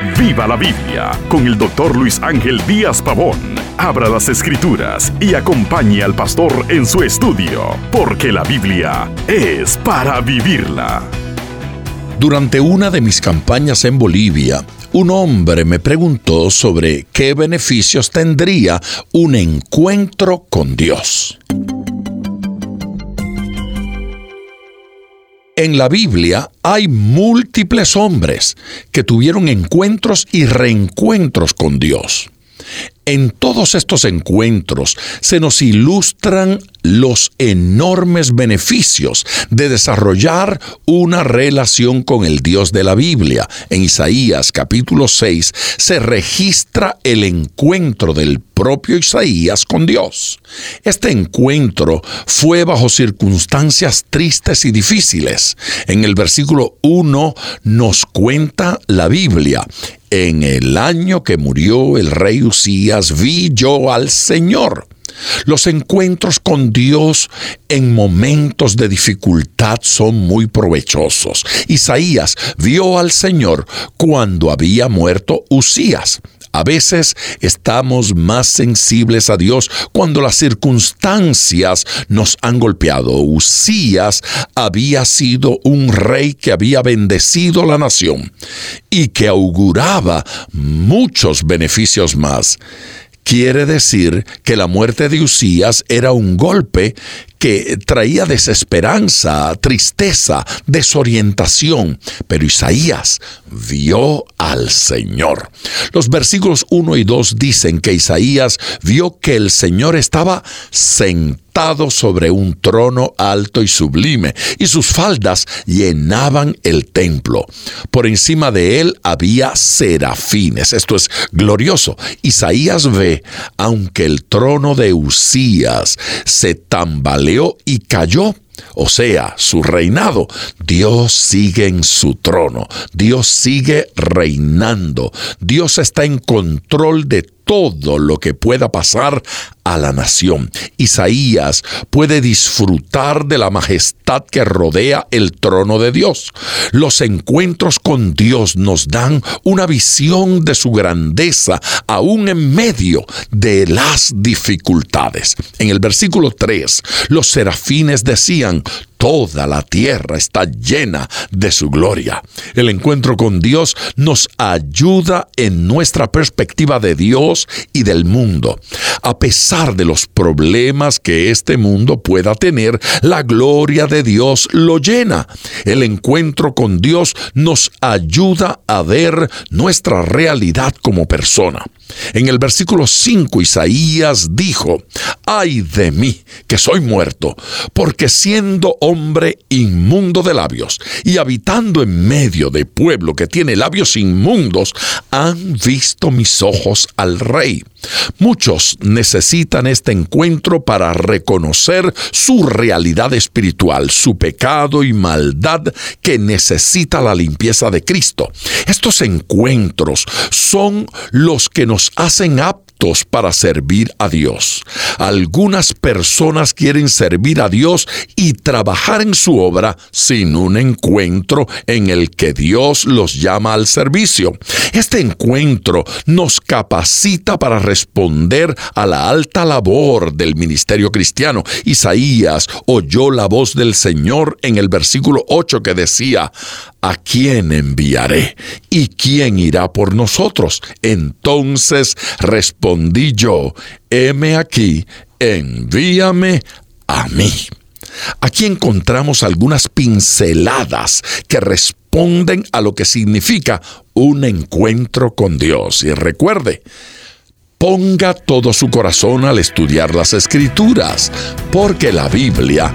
Viva la Biblia con el doctor Luis Ángel Díaz Pavón. Abra las escrituras y acompañe al pastor en su estudio, porque la Biblia es para vivirla. Durante una de mis campañas en Bolivia, un hombre me preguntó sobre qué beneficios tendría un encuentro con Dios. En la Biblia hay múltiples hombres que tuvieron encuentros y reencuentros con Dios. En todos estos encuentros se nos ilustran los enormes beneficios de desarrollar una relación con el Dios de la Biblia. En Isaías capítulo 6 se registra el encuentro del propio Isaías con Dios. Este encuentro fue bajo circunstancias tristes y difíciles. En el versículo 1 nos cuenta la Biblia. En el año que murió el rey Usías vi yo al Señor los encuentros con Dios en momentos de dificultad son muy provechosos. Isaías vio al Señor cuando había muerto Usías. A veces estamos más sensibles a Dios cuando las circunstancias nos han golpeado. Usías había sido un rey que había bendecido la nación y que auguraba muchos beneficios más quiere decir que la muerte de Usías era un golpe que traía desesperanza, tristeza, desorientación. Pero Isaías vio al Señor. Los versículos 1 y 2 dicen que Isaías vio que el Señor estaba sentado sobre un trono alto y sublime, y sus faldas llenaban el templo. Por encima de él había serafines. Esto es glorioso. Isaías ve, aunque el trono de Usías se tambaleó y cayó, o sea, su reinado, Dios sigue en su trono, Dios sigue reinando, Dios está en control de todo lo que pueda pasar a la nación. Isaías puede disfrutar de la majestad que rodea el trono de Dios. Los encuentros con Dios nos dan una visión de su grandeza aún en medio de las dificultades. En el versículo 3, los serafines decían, Toda la tierra está llena de su gloria. El encuentro con Dios nos ayuda en nuestra perspectiva de Dios y del mundo. A pesar de los problemas que este mundo pueda tener, la gloria de Dios lo llena. El encuentro con Dios nos ayuda a ver nuestra realidad como persona. En el versículo 5 Isaías dijo, ay de mí, que soy muerto, porque siendo hombre inmundo de labios y habitando en medio de pueblo que tiene labios inmundos, han visto mis ojos al rey. Muchos necesitan este encuentro para reconocer su realidad espiritual, su pecado y maldad que necesita la limpieza de Cristo. Estos encuentros son los que nos hacen para servir a Dios. Algunas personas quieren servir a Dios y trabajar en su obra sin un encuentro en el que Dios los llama al servicio. Este encuentro nos capacita para responder a la alta labor del ministerio cristiano. Isaías oyó la voz del Señor en el versículo 8 que decía, ¿a quién enviaré? ¿Y quién irá por nosotros? Entonces respondió, respondí yo, heme aquí, envíame a mí. Aquí encontramos algunas pinceladas que responden a lo que significa un encuentro con Dios. Y recuerde, ponga todo su corazón al estudiar las escrituras, porque la Biblia